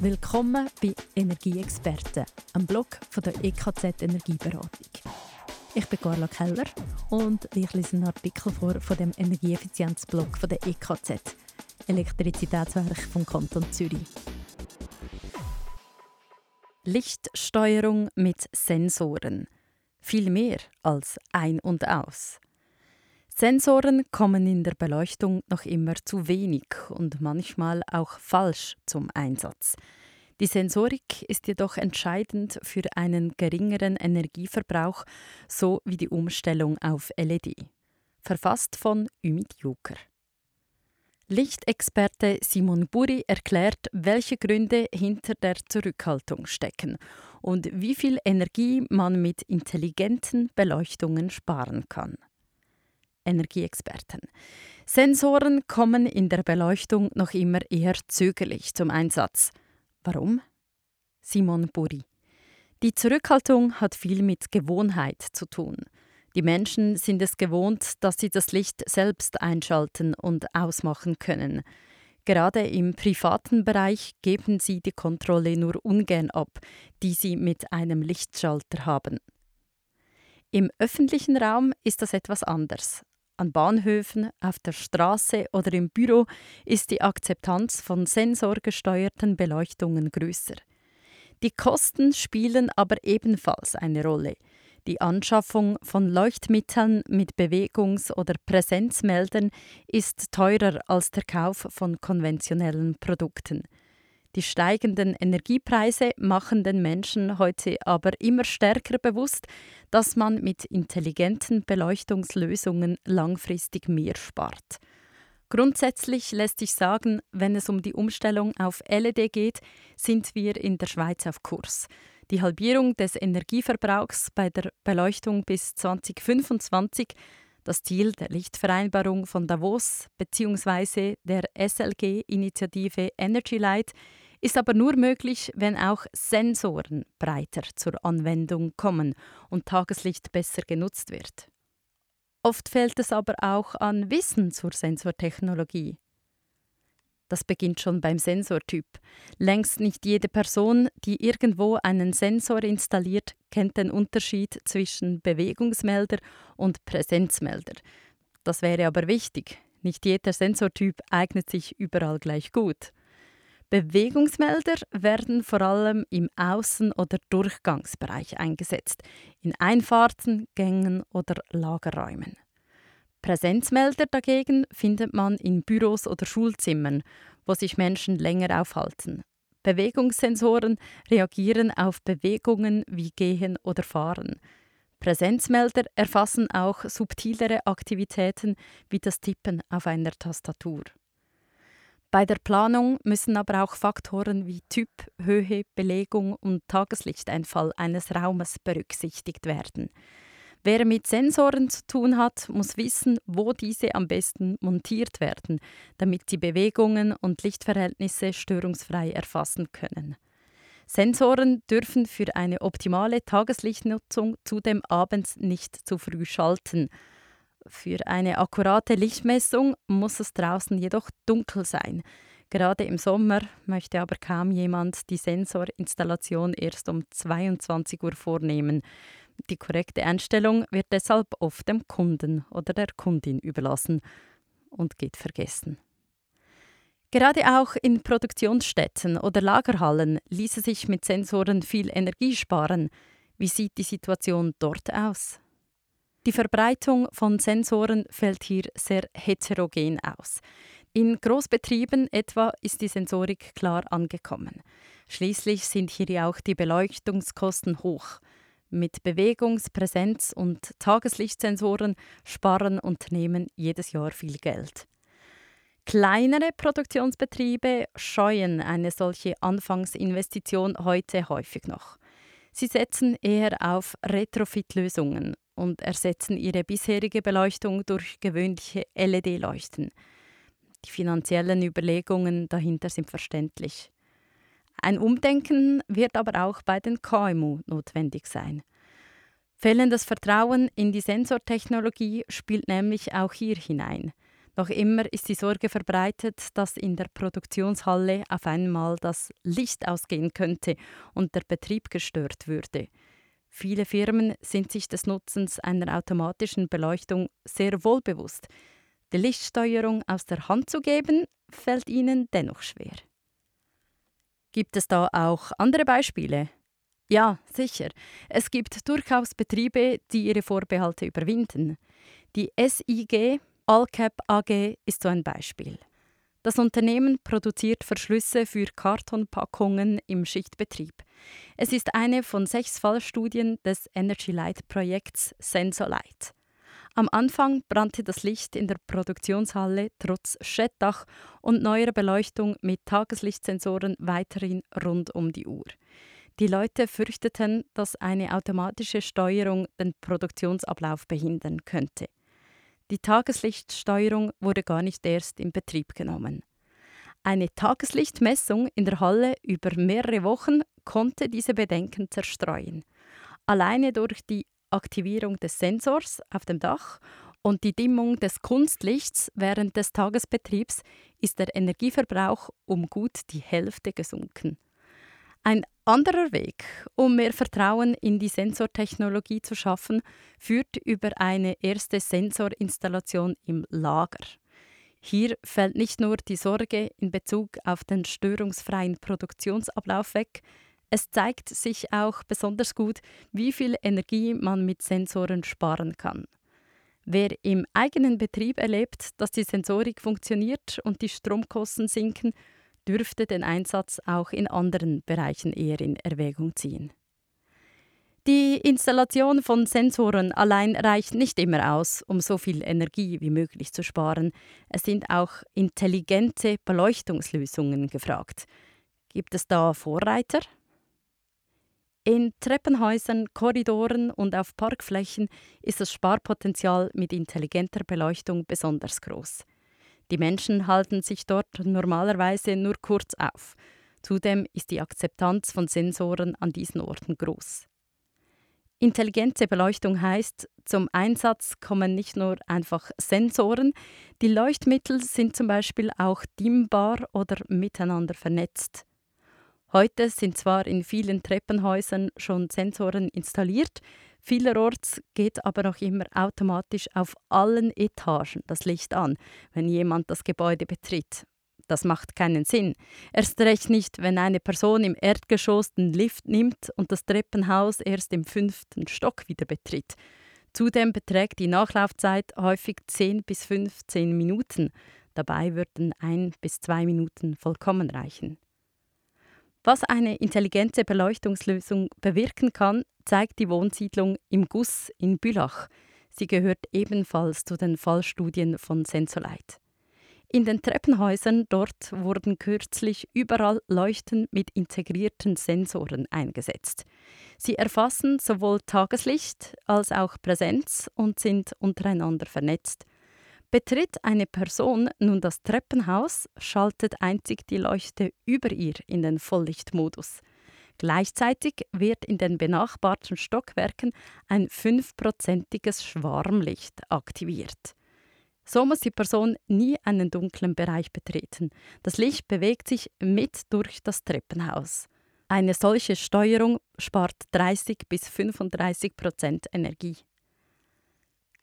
Willkommen bei Energieexperten, einem Blog von der EKZ Energieberatung. Ich bin Carla Keller und ich lese einen Artikel vor von dem Energieeffizienzblog von der EKZ, Elektrizitätswerk vom Kanton Zürich. Lichtsteuerung mit Sensoren. Viel mehr als ein und aus. Sensoren kommen in der Beleuchtung noch immer zu wenig und manchmal auch falsch zum Einsatz. Die Sensorik ist jedoch entscheidend für einen geringeren Energieverbrauch sowie die Umstellung auf LED. Verfasst von Ümit Juker. Lichtexperte Simon Buri erklärt, welche Gründe hinter der Zurückhaltung stecken und wie viel Energie man mit intelligenten Beleuchtungen sparen kann. Energieexperten. Sensoren kommen in der Beleuchtung noch immer eher zögerlich zum Einsatz. Warum? Simon Buri. Die Zurückhaltung hat viel mit Gewohnheit zu tun. Die Menschen sind es gewohnt, dass sie das Licht selbst einschalten und ausmachen können. Gerade im privaten Bereich geben sie die Kontrolle nur ungern ab, die sie mit einem Lichtschalter haben. Im öffentlichen Raum ist das etwas anders. An Bahnhöfen, auf der Straße oder im Büro ist die Akzeptanz von sensorgesteuerten Beleuchtungen größer. Die Kosten spielen aber ebenfalls eine Rolle. Die Anschaffung von Leuchtmitteln mit Bewegungs- oder Präsenzmeldern ist teurer als der Kauf von konventionellen Produkten. Die steigenden Energiepreise machen den Menschen heute aber immer stärker bewusst, dass man mit intelligenten Beleuchtungslösungen langfristig mehr spart. Grundsätzlich lässt sich sagen, wenn es um die Umstellung auf LED geht, sind wir in der Schweiz auf Kurs. Die Halbierung des Energieverbrauchs bei der Beleuchtung bis 2025 das Ziel der Lichtvereinbarung von Davos bzw. der SLG-Initiative Energy Light ist aber nur möglich, wenn auch Sensoren breiter zur Anwendung kommen und Tageslicht besser genutzt wird. Oft fehlt es aber auch an Wissen zur Sensortechnologie. Das beginnt schon beim Sensortyp. Längst nicht jede Person, die irgendwo einen Sensor installiert, kennt den Unterschied zwischen Bewegungsmelder und Präsenzmelder. Das wäre aber wichtig. Nicht jeder Sensortyp eignet sich überall gleich gut. Bewegungsmelder werden vor allem im Außen- oder Durchgangsbereich eingesetzt, in Einfahrten, Gängen oder Lagerräumen. Präsenzmelder dagegen findet man in Büros oder Schulzimmern, wo sich Menschen länger aufhalten. Bewegungssensoren reagieren auf Bewegungen wie Gehen oder Fahren. Präsenzmelder erfassen auch subtilere Aktivitäten wie das Tippen auf einer Tastatur. Bei der Planung müssen aber auch Faktoren wie Typ, Höhe, Belegung und Tageslichteinfall eines Raumes berücksichtigt werden. Wer mit Sensoren zu tun hat, muss wissen, wo diese am besten montiert werden, damit sie Bewegungen und Lichtverhältnisse störungsfrei erfassen können. Sensoren dürfen für eine optimale Tageslichtnutzung zudem abends nicht zu früh schalten, für eine akkurate Lichtmessung muss es draußen jedoch dunkel sein. Gerade im Sommer möchte aber kaum jemand die Sensorinstallation erst um 22 Uhr vornehmen. Die korrekte Einstellung wird deshalb oft dem Kunden oder der Kundin überlassen und geht vergessen. Gerade auch in Produktionsstätten oder Lagerhallen ließe sich mit Sensoren viel Energie sparen. Wie sieht die Situation dort aus? Die Verbreitung von Sensoren fällt hier sehr heterogen aus. In Großbetrieben etwa ist die Sensorik klar angekommen. Schließlich sind hier auch die Beleuchtungskosten hoch. Mit Bewegungs-, Präsenz- und Tageslichtsensoren sparen Unternehmen jedes Jahr viel Geld. Kleinere Produktionsbetriebe scheuen eine solche Anfangsinvestition heute häufig noch. Sie setzen eher auf Retrofit-Lösungen und ersetzen ihre bisherige Beleuchtung durch gewöhnliche LED-Leuchten. Die finanziellen Überlegungen dahinter sind verständlich. Ein Umdenken wird aber auch bei den KMU notwendig sein. Fehlendes Vertrauen in die Sensortechnologie spielt nämlich auch hier hinein. Noch immer ist die Sorge verbreitet, dass in der Produktionshalle auf einmal das Licht ausgehen könnte und der Betrieb gestört würde. Viele Firmen sind sich des Nutzens einer automatischen Beleuchtung sehr wohl bewusst. Die Lichtsteuerung aus der Hand zu geben, fällt ihnen dennoch schwer. Gibt es da auch andere Beispiele? Ja, sicher. Es gibt durchaus Betriebe, die ihre Vorbehalte überwinden. Die SIG Allcap AG ist so ein Beispiel. Das Unternehmen produziert Verschlüsse für Kartonpackungen im Schichtbetrieb. Es ist eine von sechs Fallstudien des Energy Light Projekts Sensorlight. Am Anfang brannte das Licht in der Produktionshalle trotz Schettdach und neuer Beleuchtung mit Tageslichtsensoren weiterhin rund um die Uhr. Die Leute fürchteten, dass eine automatische Steuerung den Produktionsablauf behindern könnte. Die Tageslichtsteuerung wurde gar nicht erst in Betrieb genommen. Eine Tageslichtmessung in der Halle über mehrere Wochen konnte diese Bedenken zerstreuen. Alleine durch die Aktivierung des Sensors auf dem Dach und die Dimmung des Kunstlichts während des Tagesbetriebs ist der Energieverbrauch um gut die Hälfte gesunken. Ein anderer Weg, um mehr Vertrauen in die Sensortechnologie zu schaffen, führt über eine erste Sensorinstallation im Lager. Hier fällt nicht nur die Sorge in Bezug auf den störungsfreien Produktionsablauf weg, es zeigt sich auch besonders gut, wie viel Energie man mit Sensoren sparen kann. Wer im eigenen Betrieb erlebt, dass die Sensorik funktioniert und die Stromkosten sinken, dürfte den Einsatz auch in anderen Bereichen eher in Erwägung ziehen. Die Installation von Sensoren allein reicht nicht immer aus, um so viel Energie wie möglich zu sparen. Es sind auch intelligente Beleuchtungslösungen gefragt. Gibt es da Vorreiter? In Treppenhäusern, Korridoren und auf Parkflächen ist das Sparpotenzial mit intelligenter Beleuchtung besonders groß. Die Menschen halten sich dort normalerweise nur kurz auf. Zudem ist die Akzeptanz von Sensoren an diesen Orten groß. Intelligente Beleuchtung heißt, zum Einsatz kommen nicht nur einfach Sensoren, die Leuchtmittel sind zum Beispiel auch dimmbar oder miteinander vernetzt. Heute sind zwar in vielen Treppenhäusern schon Sensoren installiert, Vielerorts geht aber noch immer automatisch auf allen Etagen das Licht an, wenn jemand das Gebäude betritt. Das macht keinen Sinn. Erst recht nicht, wenn eine Person im Erdgeschoss den Lift nimmt und das Treppenhaus erst im fünften Stock wieder betritt. Zudem beträgt die Nachlaufzeit häufig 10 bis 15 Minuten. Dabei würden ein bis zwei Minuten vollkommen reichen. Was eine intelligente Beleuchtungslösung bewirken kann, zeigt die Wohnsiedlung im Guss in Bülach. Sie gehört ebenfalls zu den Fallstudien von Sensolite. In den Treppenhäusern dort wurden kürzlich überall Leuchten mit integrierten Sensoren eingesetzt. Sie erfassen sowohl Tageslicht als auch Präsenz und sind untereinander vernetzt. Betritt eine Person nun das Treppenhaus, schaltet einzig die Leuchte über ihr in den Volllichtmodus. Gleichzeitig wird in den benachbarten Stockwerken ein fünfprozentiges Schwarmlicht aktiviert. So muss die Person nie einen dunklen Bereich betreten. Das Licht bewegt sich mit durch das Treppenhaus. Eine solche Steuerung spart 30 bis 35 Prozent Energie.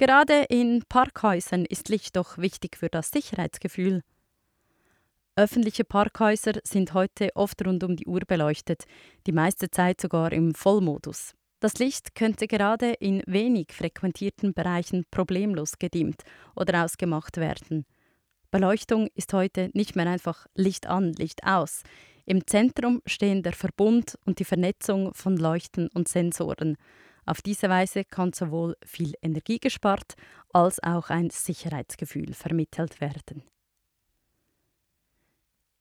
Gerade in Parkhäusern ist Licht doch wichtig für das Sicherheitsgefühl. Öffentliche Parkhäuser sind heute oft rund um die Uhr beleuchtet, die meiste Zeit sogar im Vollmodus. Das Licht könnte gerade in wenig frequentierten Bereichen problemlos gedimmt oder ausgemacht werden. Beleuchtung ist heute nicht mehr einfach Licht an, Licht aus. Im Zentrum stehen der Verbund und die Vernetzung von Leuchten und Sensoren. Auf diese Weise kann sowohl viel Energie gespart als auch ein Sicherheitsgefühl vermittelt werden.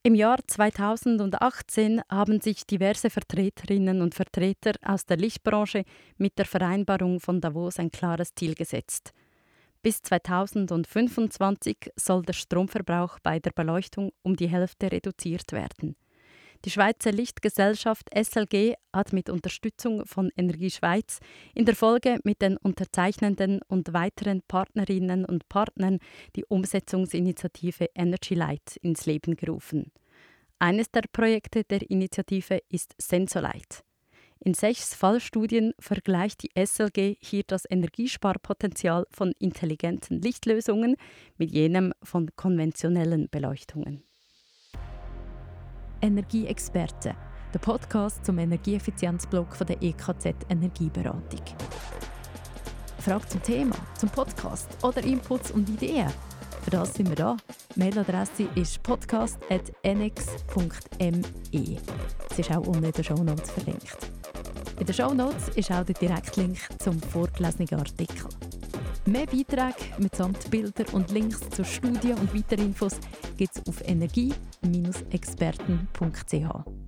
Im Jahr 2018 haben sich diverse Vertreterinnen und Vertreter aus der Lichtbranche mit der Vereinbarung von Davos ein klares Ziel gesetzt. Bis 2025 soll der Stromverbrauch bei der Beleuchtung um die Hälfte reduziert werden. Die Schweizer Lichtgesellschaft SLG hat mit Unterstützung von Energie Schweiz in der Folge mit den Unterzeichnenden und weiteren Partnerinnen und Partnern die Umsetzungsinitiative Energy Light ins Leben gerufen. Eines der Projekte der Initiative ist Sensolight. In sechs Fallstudien vergleicht die SLG hier das Energiesparpotenzial von intelligenten Lichtlösungen mit jenem von konventionellen Beleuchtungen. Energieexperten, der Podcast zum Energieeffizienzblock der EKZ Energieberatung. Frage zum Thema, zum Podcast oder Inputs und Ideen? Für das sind wir da. Mailadresse ist podcast.nx.me. Es ist auch unten in den Shownotes verlinkt. In den Shownotes ist auch der Direktlink zum vorgelesenen Artikel. Mehr Beiträge mitsamt Bilder und Links zur Studie und weiteren Infos gibt es auf energie-experten.ch.